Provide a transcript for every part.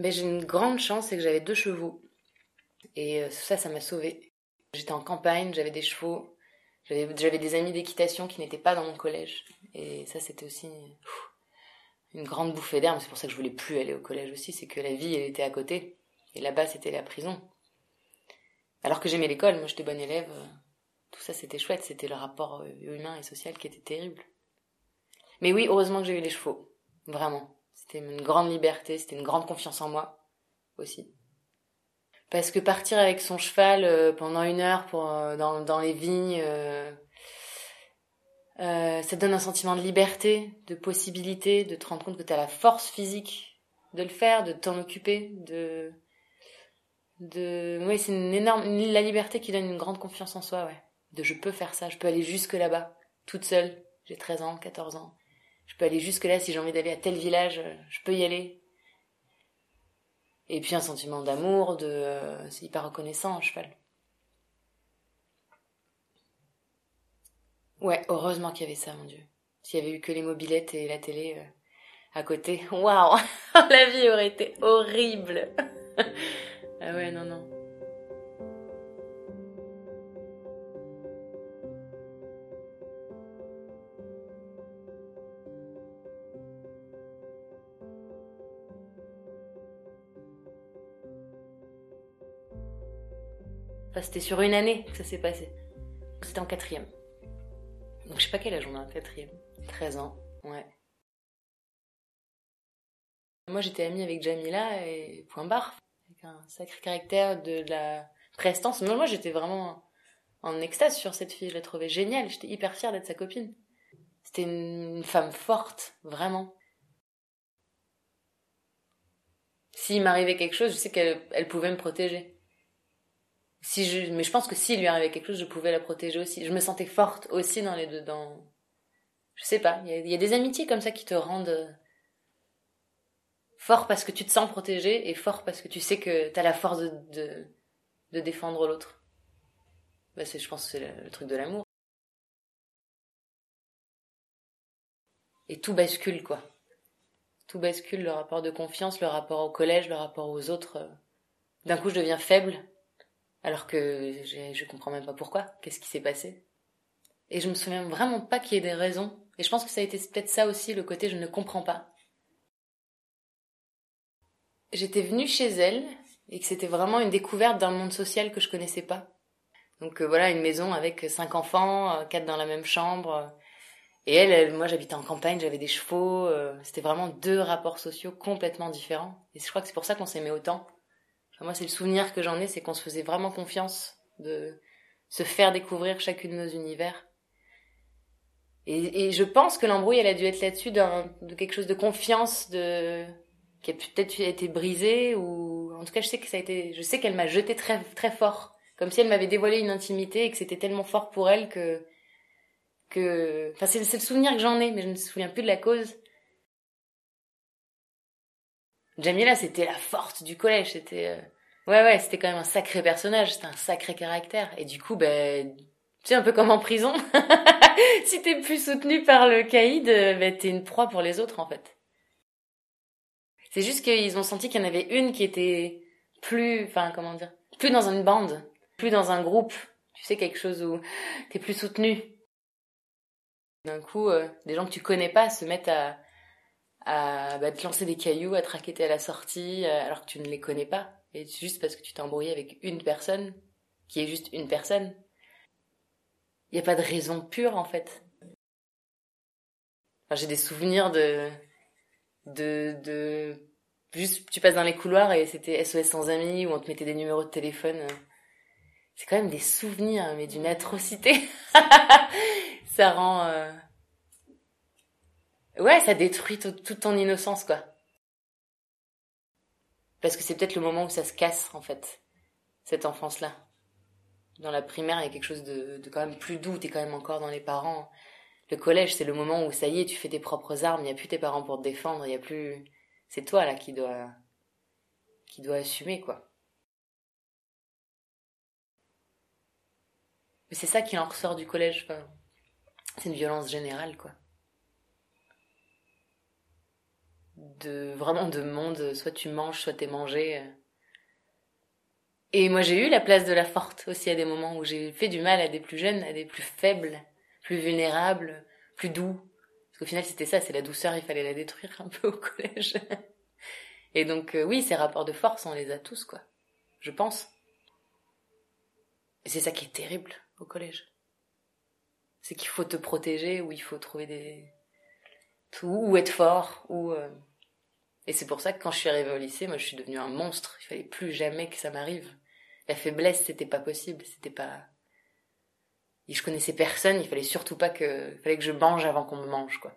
ben, J'ai une grande chance, c'est que j'avais deux chevaux. Et euh, ça, ça m'a sauvée. J'étais en campagne, j'avais des chevaux, j'avais des amis d'équitation qui n'étaient pas dans mon collège. Et ça, c'était aussi une grande bouffée d'air. C'est pour ça que je voulais plus aller au collège aussi, c'est que la vie, elle était à côté. Et là-bas, c'était la prison. Alors que j'aimais l'école, moi j'étais bonne élève. Tout ça, c'était chouette. C'était le rapport euh, humain et social qui était terrible. Mais oui, heureusement que j'ai eu les chevaux. Vraiment. C'était une grande liberté, c'était une grande confiance en moi aussi. Parce que partir avec son cheval euh, pendant une heure euh, dans, dans les vignes, euh, ça donne un sentiment de liberté, de possibilité, de te rendre compte que tu as la force physique de le faire, de t'en occuper, de... de... Oui, c'est une énorme... La liberté qui donne une grande confiance en soi, ouais. De je peux faire ça, je peux aller jusque là-bas, toute seule. J'ai 13 ans, 14 ans. Je peux aller jusque là si j'ai envie d'aller à tel village, je peux y aller. Et puis un sentiment d'amour, de euh, c'est hyper reconnaissant un cheval. Ouais, heureusement qu'il y avait ça, mon Dieu. S'il y avait eu que les mobilettes et la télé euh, à côté, waouh, la vie aurait été horrible. ah ouais, non, non. C'était sur une année que ça s'est passé. C'était en quatrième. Donc je sais pas quel âge on a en quatrième. 13 ans, ouais. Moi j'étais amie avec Jamila et point barre. Avec un sacré caractère de la prestance. Moi j'étais vraiment en extase sur cette fille. Je la trouvais géniale. J'étais hyper fière d'être sa copine. C'était une femme forte, vraiment. S'il m'arrivait quelque chose, je sais qu'elle pouvait me protéger si je, mais je pense que s'il lui arrivait quelque chose, je pouvais la protéger aussi. Je me sentais forte aussi dans les deux, dans, je sais pas, il y, a, des amitiés comme ça qui te rendent euh, fort parce que tu te sens protégé et fort parce que tu sais que t'as la force de, de, défendre l'autre. Bah c'est, je pense que c'est le, truc de l'amour. Et tout bascule, quoi. Tout bascule, le rapport de confiance, le rapport au collège, le rapport aux autres. Euh. D'un coup, je deviens faible alors que je comprends même pas pourquoi. Qu'est-ce qui s'est passé? Et je me souviens vraiment pas qu'il y ait des raisons. Et je pense que ça a été peut-être ça aussi, le côté je ne comprends pas. J'étais venue chez elle et que c'était vraiment une découverte d'un monde social que je connaissais pas. Donc euh, voilà, une maison avec cinq enfants, euh, quatre dans la même chambre. Et elle, moi j'habitais en campagne, j'avais des chevaux. Euh, c'était vraiment deux rapports sociaux complètement différents. Et je crois que c'est pour ça qu'on s'aimait autant moi, c'est le souvenir que j'en ai, c'est qu'on se faisait vraiment confiance de se faire découvrir chacune de nos univers. Et, je pense que l'embrouille, elle a dû être là-dessus de quelque chose de confiance, de qui a peut-être été brisé ou en tout cas je sais que ça a été je sais qu'elle m'a jeté très très fort comme si elle m'avait dévoilé une intimité et que c'était tellement fort pour elle que que enfin c'est le souvenir que j'en ai mais je ne me souviens plus de la cause Jamila, c'était la forte du collège. C'était, euh, ouais, ouais, c'était quand même un sacré personnage. C'était un sacré caractère. Et du coup, ben, tu sais, un peu comme en prison. si t'es plus soutenu par le caïd, euh, ben, t'es une proie pour les autres, en fait. C'est juste qu'ils ont senti qu'il y en avait une qui était plus, enfin, comment dire, plus dans une bande, plus dans un groupe. Tu sais, quelque chose où t'es plus soutenu. D'un coup, euh, des gens que tu connais pas se mettent à, à bah, te lancer des cailloux, à te raqueter à la sortie, euh, alors que tu ne les connais pas. Et juste parce que tu t'es embrouillé avec une personne, qui est juste une personne. Il n'y a pas de raison pure, en fait. J'ai des souvenirs de, de, de, juste, tu passes dans les couloirs et c'était SOS sans amis, ou on te mettait des numéros de téléphone. C'est quand même des souvenirs, mais d'une atrocité. Ça rend, euh, Ouais, ça détruit toute ton innocence, quoi. Parce que c'est peut-être le moment où ça se casse, en fait, cette enfance-là. Dans la primaire, il y a quelque chose de, quand même plus doux, t'es quand même encore dans les parents. Le collège, c'est le moment où ça y est, tu fais tes propres armes, il n'y a plus tes parents pour te défendre, il n'y a plus... C'est toi, là, qui doit... qui doit assumer, quoi. Mais c'est ça qui en ressort du collège, c'est une violence générale, quoi. De vraiment de monde. Soit tu manges, soit t'es mangé. Et moi, j'ai eu la place de la forte aussi à des moments où j'ai fait du mal à des plus jeunes, à des plus faibles, plus vulnérables, plus doux. Parce qu'au final, c'était ça, c'est la douceur, il fallait la détruire un peu au collège. Et donc, euh, oui, ces rapports de force, on les a tous, quoi. Je pense. Et c'est ça qui est terrible au collège. C'est qu'il faut te protéger, ou il faut trouver des... Tout, ou être fort, ou... Euh, et c'est pour ça que quand je suis arrivée au lycée, moi je suis devenue un monstre. Il fallait plus jamais que ça m'arrive. La faiblesse, c'était pas possible. C'était pas. Et je connaissais personne. Il fallait surtout pas que. Il fallait que je mange avant qu'on me mange, quoi.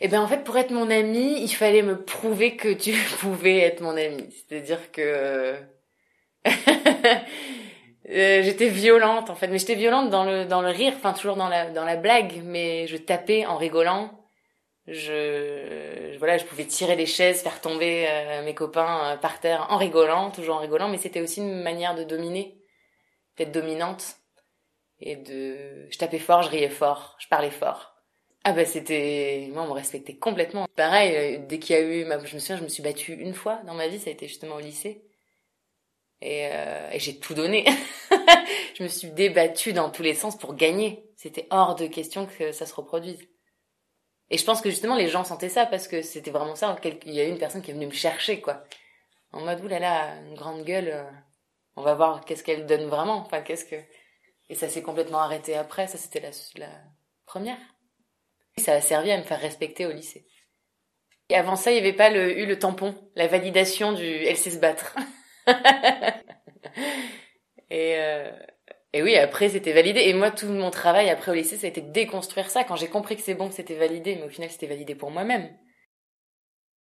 Et eh ben en fait, pour être mon ami, il fallait me prouver que tu pouvais être mon ami. C'est-à-dire que euh, j'étais violente en fait, mais j'étais violente dans le dans le rire, enfin toujours dans la dans la blague, mais je tapais en rigolant je voilà je pouvais tirer les chaises faire tomber euh, mes copains euh, par terre en rigolant toujours en rigolant mais c'était aussi une manière de dominer d'être dominante et de je tapais fort je riais fort je parlais fort. Ah bah c'était moi on me respectait complètement. Pareil euh, dès qu'il y a eu ma... je me souviens je me suis battue une fois dans ma vie ça a été justement au lycée. Et, et j'ai tout donné. Je me suis débattue dans tous les sens pour gagner. C'était hors de question que ça se reproduise et je pense que justement les gens sentaient ça parce que c'était vraiment ça. Il y a eu une personne qui est venue me chercher, quoi. En mode, oulala, une grande gueule, euh, on va voir qu'est-ce qu'elle donne vraiment. Enfin, qu'est-ce que... Et ça s'est complètement arrêté après, ça c'était la, première. Ça a servi à me faire respecter au lycée. Et avant ça, il n'y avait pas eu le tampon, la validation du elle sait se battre. et, euh, et oui, après, c'était validé. Et moi, tout mon travail après au lycée, ça a été de déconstruire ça. Quand j'ai compris que c'est bon, que c'était validé, mais au final, c'était validé pour moi-même.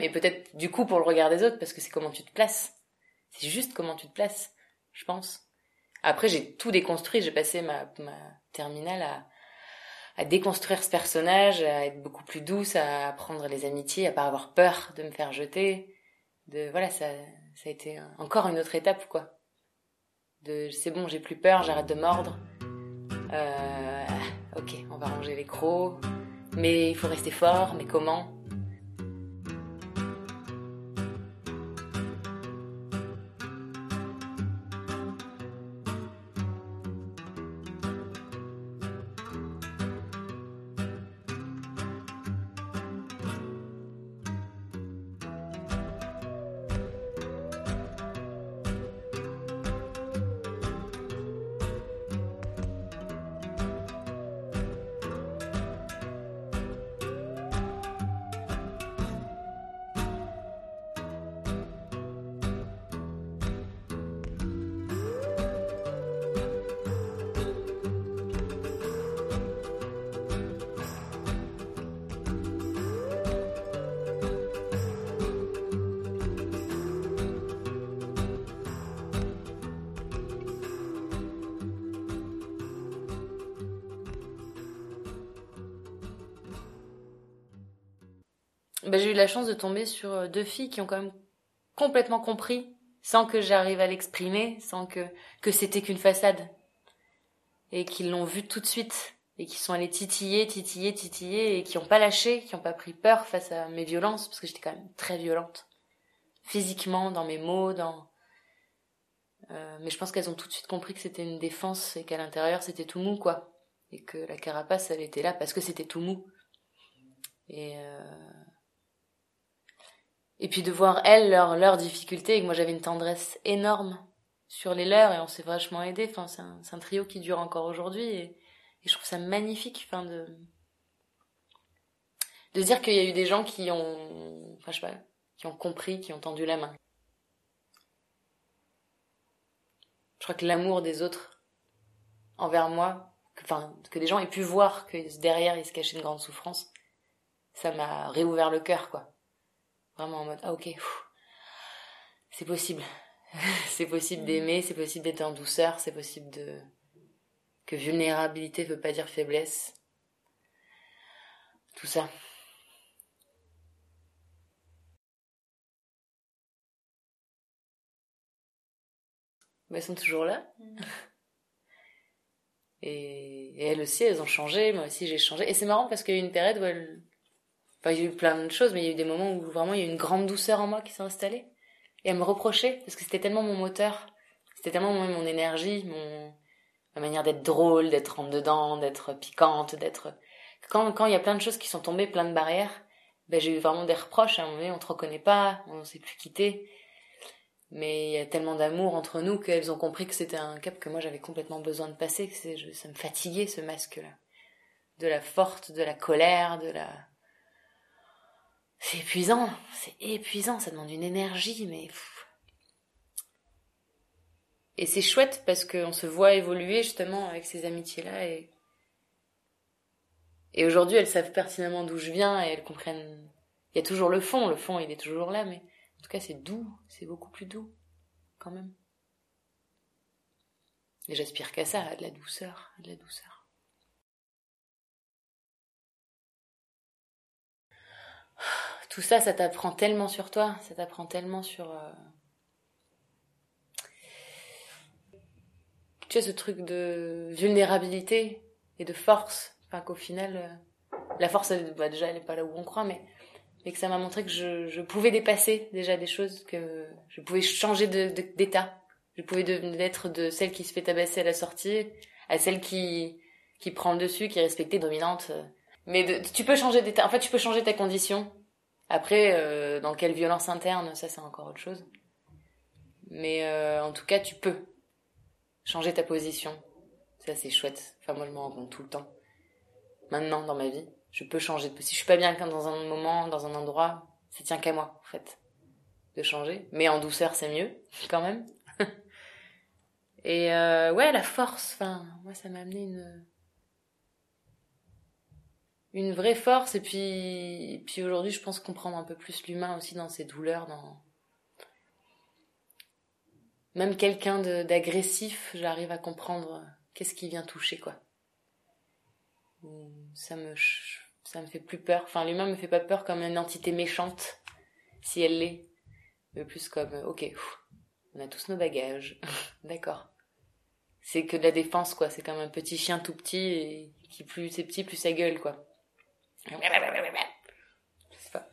Et peut-être, du coup, pour le regard des autres, parce que c'est comment tu te places. C'est juste comment tu te places, je pense. Après, j'ai tout déconstruit. J'ai passé ma, ma terminale à, à déconstruire ce personnage, à être beaucoup plus douce, à apprendre les amitiés, à pas avoir peur de me faire jeter. De, voilà, ça, ça a été encore une autre étape, quoi c'est bon, j'ai plus peur, j'arrête de mordre. Euh, ok, on va ranger les crocs. Mais il faut rester fort, mais comment? Bah, j'ai eu la chance de tomber sur euh, deux filles qui ont quand même complètement compris, sans que j'arrive à l'exprimer, sans que, que c'était qu'une façade. Et qui l'ont vu tout de suite. Et qui sont allées titiller, titiller, titiller, et qui n'ont pas lâché, qui n'ont pas pris peur face à mes violences, parce que j'étais quand même très violente. Physiquement, dans mes mots, dans... Euh, mais je pense qu'elles ont tout de suite compris que c'était une défense et qu'à l'intérieur c'était tout mou, quoi. Et que la carapace, elle était là parce que c'était tout mou. Et, euh, et puis de voir elles leurs leurs difficultés et que moi j'avais une tendresse énorme sur les leurs et on s'est vachement aidé enfin c'est un, un, trio qui dure encore aujourd'hui et, et, je trouve ça magnifique enfin de de dire qu'il y a eu des gens qui ont enfin je sais pas qui ont compris qui ont tendu la main. Je crois que l'amour des autres envers moi que, enfin que les gens aient pu voir que derrière il se cachait une grande souffrance ça m'a réouvert le cœur quoi Vraiment en mode, ah ok, c'est possible. c'est possible mm. d'aimer, c'est possible d'être en douceur, c'est possible de... Que vulnérabilité veut pas dire faiblesse. Tout ça. Mais elles sont toujours là. Mm. Et, elles aussi, elles ont changé. Moi aussi, j'ai changé. Et c'est marrant parce qu'il y a une période où elles Enfin, il y a eu plein de choses, mais il y a eu des moments où vraiment il y a eu une grande douceur en moi qui s'est installée. Et elle me reprochait, parce que c'était tellement mon moteur, c'était tellement mon, mon énergie, mon, ma manière d'être drôle, d'être en dedans, d'être piquante, d'être... Quand, quand il y a plein de choses qui sont tombées, plein de barrières, ben j'ai eu vraiment des reproches. À un moment donné, on te reconnaît pas, on s'est plus quitté. Mais il y a tellement d'amour entre nous qu'elles ont compris que c'était un cap que moi j'avais complètement besoin de passer, que c'est, ça me fatiguait ce masque-là. De la forte, de la colère, de la... C'est épuisant, c'est épuisant, ça demande une énergie, mais... Et c'est chouette parce qu'on se voit évoluer justement avec ces amitiés-là et et aujourd'hui, elles savent pertinemment d'où je viens et elles comprennent. Il y a toujours le fond, le fond il est toujours là, mais en tout cas c'est doux, c'est beaucoup plus doux, quand même. Et j'aspire qu'à ça, à de la douceur, à de la douceur. Tout ça, ça t'apprend tellement sur toi, ça t'apprend tellement sur. Euh, tu sais, ce truc de vulnérabilité et de force qu'au final, euh, la force, bah, déjà, elle n'est pas là où on croit, mais, mais que ça m'a montré que je, pouvais dépasser déjà des choses, que je pouvais changer d'état. je pouvais devenir de celle qui se fait tabasser à la sortie à celle qui, qui prend le dessus, qui est respectée, dominante. Mais tu peux changer d'état. En fait, tu peux changer ta condition. Après, euh, dans quelle violence interne, ça c'est encore autre chose. Mais euh, en tout cas, tu peux changer ta position. Ça c'est chouette. Enfin, moi je m'en rends compte tout le temps maintenant dans ma vie. Je peux changer. Si je suis pas bien dans un moment, dans un endroit, ça tient qu'à moi, en fait, de changer. Mais en douceur, c'est mieux, quand même. Et euh, ouais, la force, enfin, moi, ça m'a amené une une vraie force. Et puis, puis aujourd'hui, je pense comprendre un peu plus l'humain aussi dans ses douleurs, dans même quelqu'un d'agressif, j'arrive à comprendre qu'est-ce qui vient toucher, quoi ça me ça me fait plus peur. Enfin, l'humain me fait pas peur comme une entité méchante, si elle l'est, mais plus comme ok, on a tous nos bagages, d'accord. C'est que de la défense quoi. C'est comme un petit chien tout petit et qui plus c'est petit plus sa gueule quoi. Je sais pas.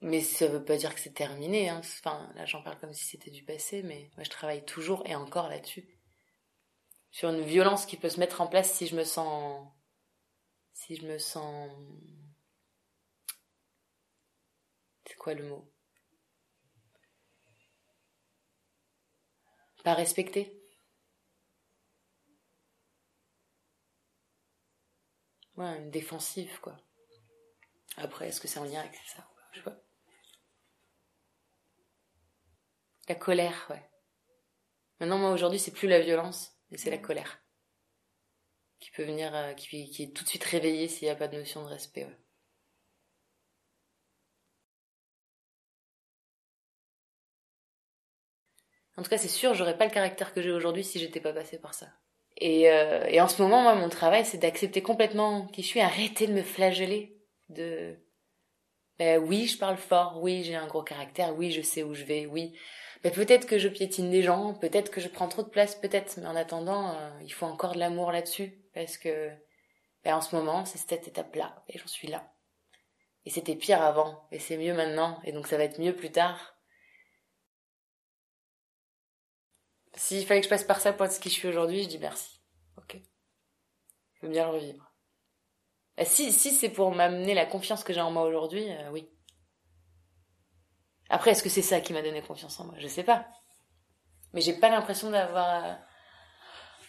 Mais ça veut pas dire que c'est terminé. Hein. Enfin, là j'en parle comme si c'était du passé, mais moi je travaille toujours et encore là-dessus sur une violence qui peut se mettre en place si je me sens si je me sens c'est quoi le mot? Pas respecté ouais une défensive quoi après est-ce que c'est en lien avec ça je sais pas la colère ouais maintenant moi aujourd'hui c'est plus la violence et c'est la colère. Qui peut venir, euh, qui, qui, est tout de suite réveillée s'il n'y a pas de notion de respect. En tout cas, c'est sûr, j'aurais pas le caractère que j'ai aujourd'hui si j'étais pas passée par ça. Et, euh, et en ce moment, moi, mon travail, c'est d'accepter complètement qui je suis, arrêter de me flageller. De, ben oui, je parle fort, oui, j'ai un gros caractère, oui, je sais où je vais, oui, peut-être que je piétine des gens, peut-être que je prends trop de place, peut-être, mais en attendant, euh, il faut encore de l'amour là-dessus, parce que ben, en ce moment, c'est cette étape-là, et j'en suis là. Et c'était pire avant, et c'est mieux maintenant, et donc ça va être mieux plus tard. S'il fallait que je passe par ça pour être ce qui je suis aujourd'hui, je dis merci. Ok. Je veux bien le revivre. si, si c'est pour m'amener la confiance que j'ai en moi aujourd'hui, euh, oui. Après, est-ce que c'est ça qui m'a donné confiance en moi? Je sais pas. Mais j'ai pas l'impression d'avoir euh,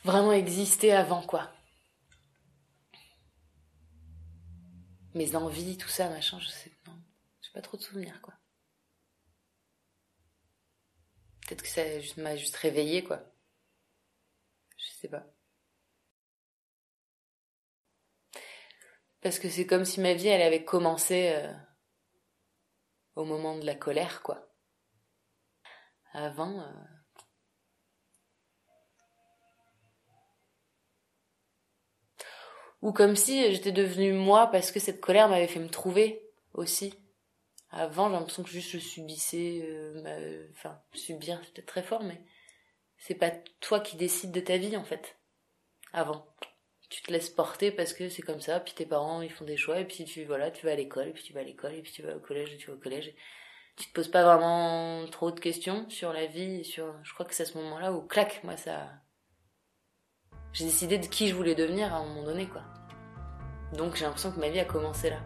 vraiment existé avant, quoi. Mes envies, tout ça, machin, je sais non. J'ai pas trop de souvenirs, quoi. Peut-être que ça m'a juste réveillé, quoi. Je sais pas. Parce que c'est comme si ma vie, elle avait commencé... Euh, au moment de la colère, quoi. Avant. Euh, Ou comme si j'étais devenue moi parce que cette colère m'avait fait me trouver aussi. Avant, j'ai l'impression que juste je subissais, euh, enfin, subir, c'est peut-être très fort, mais c'est pas toi qui décides de ta vie en fait. Avant, tu te laisses porter parce que c'est comme ça, puis tes parents ils font des choix, et puis tu, voilà, tu vas à l'école, et puis tu vas à l'école, et puis tu vas au collège, et tu vas au collège. Tu te poses pas vraiment trop de questions sur la vie, sur, je crois que c'est à ce moment-là où, clac, moi ça. J'ai décidé de qui je voulais devenir à un moment donné, quoi. Donc j'ai l'impression que ma vie a commencé là.